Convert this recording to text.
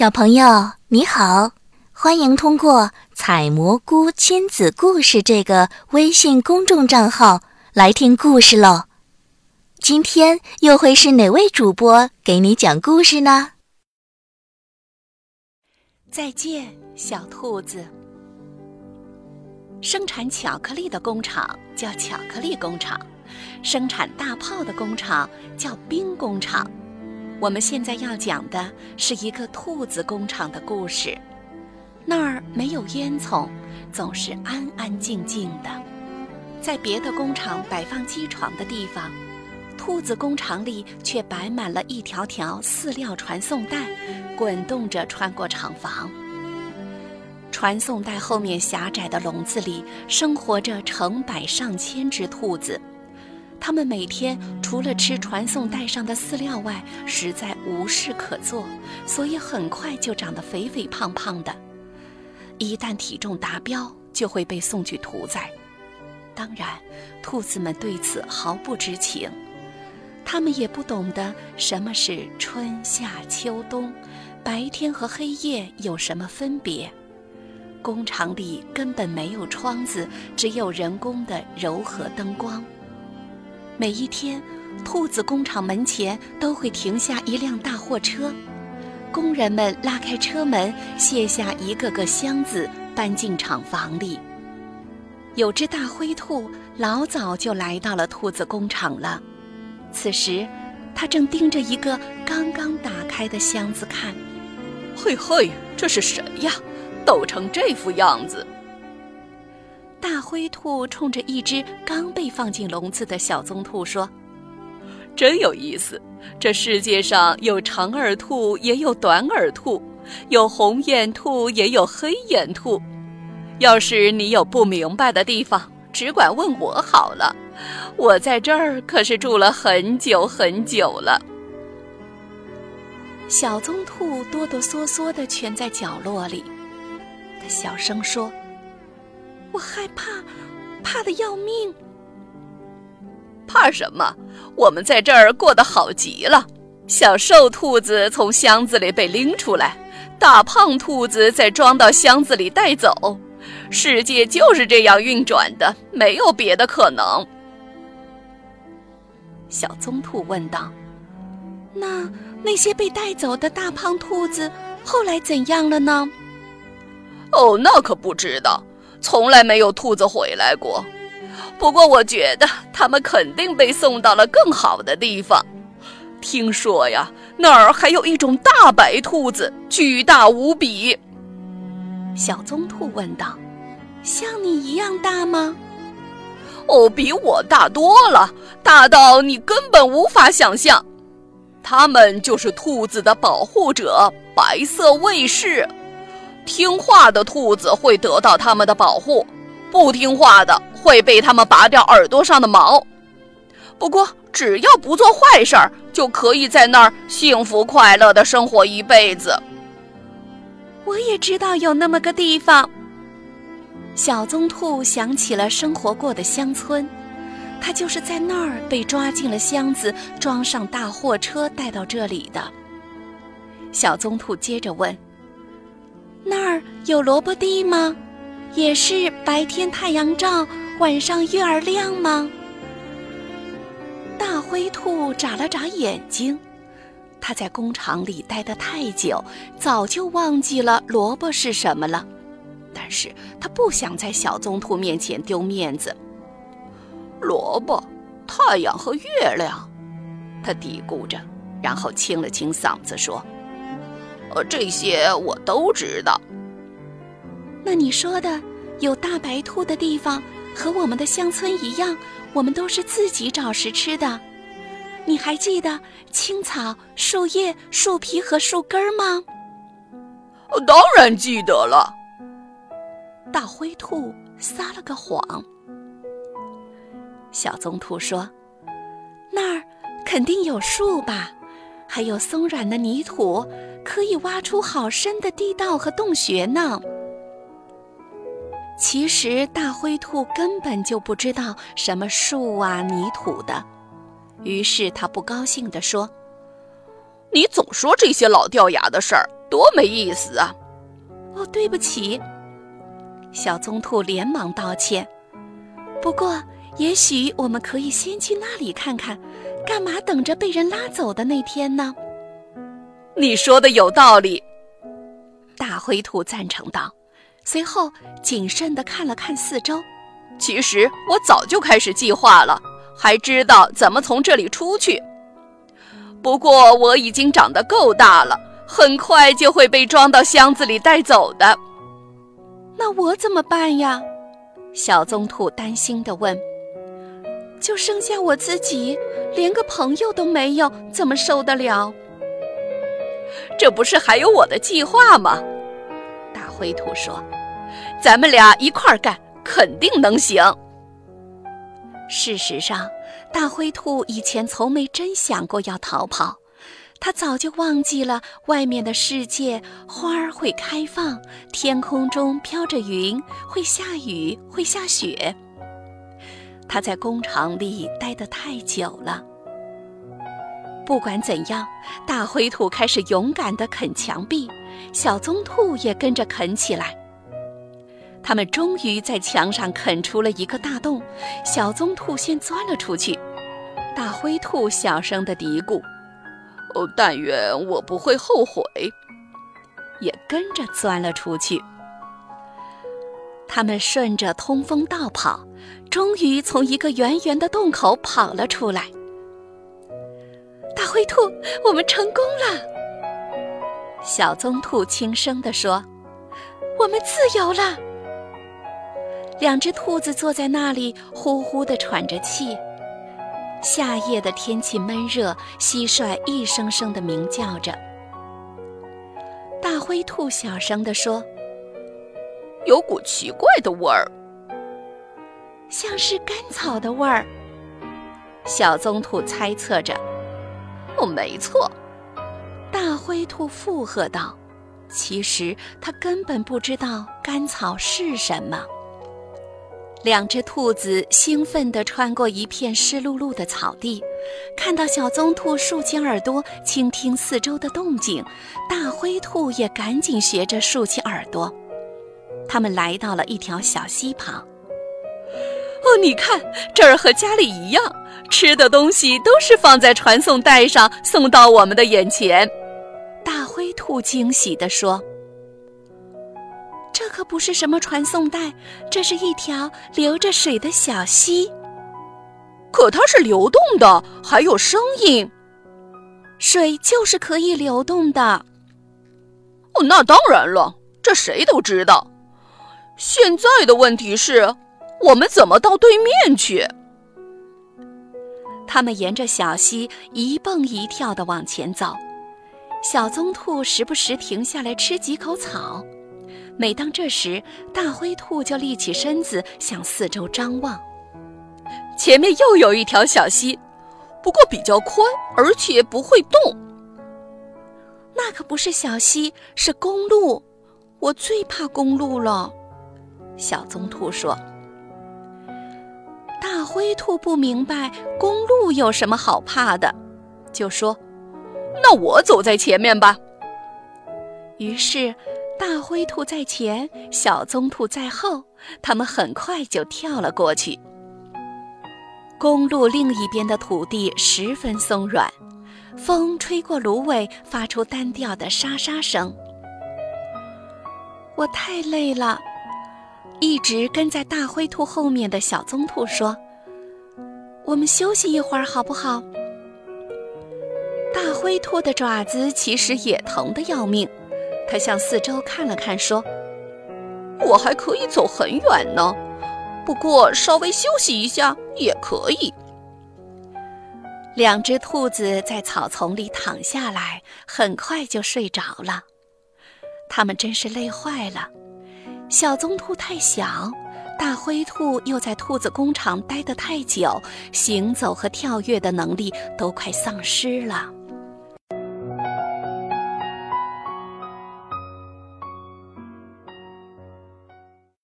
小朋友你好，欢迎通过“采蘑菇亲子故事”这个微信公众账号来听故事喽。今天又会是哪位主播给你讲故事呢？再见，小兔子。生产巧克力的工厂叫巧克力工厂，生产大炮的工厂叫兵工厂。我们现在要讲的是一个兔子工厂的故事。那儿没有烟囱，总是安安静静的。在别的工厂摆放机床的地方，兔子工厂里却摆满了一条条饲料传送带，滚动着穿过厂房。传送带后面狭窄的笼子里，生活着成百上千只兔子。它们每天除了吃传送带上的饲料外，实在无事可做，所以很快就长得肥肥胖胖的。一旦体重达标，就会被送去屠宰。当然，兔子们对此毫不知情，它们也不懂得什么是春夏秋冬，白天和黑夜有什么分别。工厂里根本没有窗子，只有人工的柔和灯光。每一天，兔子工厂门前都会停下一辆大货车，工人们拉开车门，卸下一个个箱子，搬进厂房里。有只大灰兔老早就来到了兔子工厂了，此时，它正盯着一个刚刚打开的箱子看。嘿嘿，这是谁呀？抖成这副样子！大灰兔冲着一只刚被放进笼子的小棕兔说：“真有意思，这世界上有长耳兔，也有短耳兔；有红眼兔，也有黑眼兔。要是你有不明白的地方，只管问我好了。我在这儿可是住了很久很久了。”小棕兔哆哆嗦嗦地蜷在角落里，它小声说。我害怕，怕的要命。怕什么？我们在这儿过得好极了。小瘦兔子从箱子里被拎出来，大胖兔子再装到箱子里带走。世界就是这样运转的，没有别的可能。小棕兔问道：“那那些被带走的大胖兔子后来怎样了呢？”哦，那可不知道。从来没有兔子回来过，不过我觉得它们肯定被送到了更好的地方。听说呀，那儿还有一种大白兔子，巨大无比。小棕兔问道：“像你一样大吗？”“哦，比我大多了，大到你根本无法想象。它们就是兔子的保护者——白色卫士。”听话的兔子会得到他们的保护，不听话的会被他们拔掉耳朵上的毛。不过，只要不做坏事儿，就可以在那儿幸福快乐的生活一辈子。我也知道有那么个地方。小棕兔想起了生活过的乡村，它就是在那儿被抓进了箱子，装上大货车带到这里的。小棕兔接着问。那儿有萝卜地吗？也是白天太阳照，晚上月儿亮吗？大灰兔眨了眨眼睛，它在工厂里待得太久，早就忘记了萝卜是什么了。但是它不想在小棕兔面前丢面子。萝卜、太阳和月亮，它嘀咕着，然后清了清嗓子说。呃，这些我都知道。那你说的有大白兔的地方，和我们的乡村一样，我们都是自己找食吃的。你还记得青草、树叶、树皮和树根吗？当然记得了。大灰兔撒了个谎。小棕兔说：“那儿肯定有树吧，还有松软的泥土。”可以挖出好深的地道和洞穴呢。其实大灰兔根本就不知道什么树啊、泥土的，于是他不高兴地说：“你总说这些老掉牙的事儿，多没意思啊！哦，对不起。小棕兔连忙道歉。不过，也许我们可以先去那里看看，干嘛等着被人拉走的那天呢？你说的有道理。大灰兔赞成道，随后谨慎地看了看四周。其实我早就开始计划了，还知道怎么从这里出去。不过我已经长得够大了，很快就会被装到箱子里带走的。那我怎么办呀？小棕兔担心地问。就剩下我自己，连个朋友都没有，怎么受得了？这不是还有我的计划吗？大灰兔说：“咱们俩一块儿干，肯定能行。”事实上，大灰兔以前从没真想过要逃跑，它早就忘记了外面的世界，花儿会开放，天空中飘着云，会下雨，会下雪。它在工厂里待得太久了。不管怎样，大灰兔开始勇敢地啃墙壁，小棕兔也跟着啃起来。他们终于在墙上啃出了一个大洞，小棕兔先钻了出去。大灰兔小声地嘀咕：“哦，但愿我不会后悔。”也跟着钻了出去。他们顺着通风道跑，终于从一个圆圆的洞口跑了出来。大灰兔，我们成功了！小棕兔轻声地说：“我们自由了。”两只兔子坐在那里，呼呼地喘着气。夏夜的天气闷热，蟋蟀一声声地鸣叫着。大灰兔小声地说：“有股奇怪的味儿，像是干草的味儿。”小棕兔猜测着。哦，没错，大灰兔附和道：“其实它根本不知道甘草是什么。”两只兔子兴奋地穿过一片湿漉漉的草地，看到小棕兔竖起耳朵倾听四周的动静，大灰兔也赶紧学着竖起耳朵。他们来到了一条小溪旁。哦，你看，这儿和家里一样，吃的东西都是放在传送带上送到我们的眼前。大灰兔惊喜地说：“这可不是什么传送带，这是一条流着水的小溪。可它是流动的，还有声音。水就是可以流动的。哦，那当然了，这谁都知道。现在的问题是。”我们怎么到对面去？他们沿着小溪一蹦一跳地往前走，小棕兔时不时停下来吃几口草。每当这时，大灰兔就立起身子向四周张望。前面又有一条小溪，不过比较宽，而且不会动。那可不是小溪，是公路。我最怕公路了，小棕兔说。灰兔不明白公路有什么好怕的，就说：“那我走在前面吧。”于是，大灰兔在前，小棕兔在后，他们很快就跳了过去。公路另一边的土地十分松软，风吹过芦苇，发出单调的沙沙声。我太累了。一直跟在大灰兔后面的小棕兔说：“我们休息一会儿好不好？”大灰兔的爪子其实也疼得要命，它向四周看了看，说：“我还可以走很远呢，不过稍微休息一下也可以。”两只兔子在草丛里躺下来，很快就睡着了。它们真是累坏了。小棕兔太小，大灰兔又在兔子工厂待得太久，行走和跳跃的能力都快丧失了。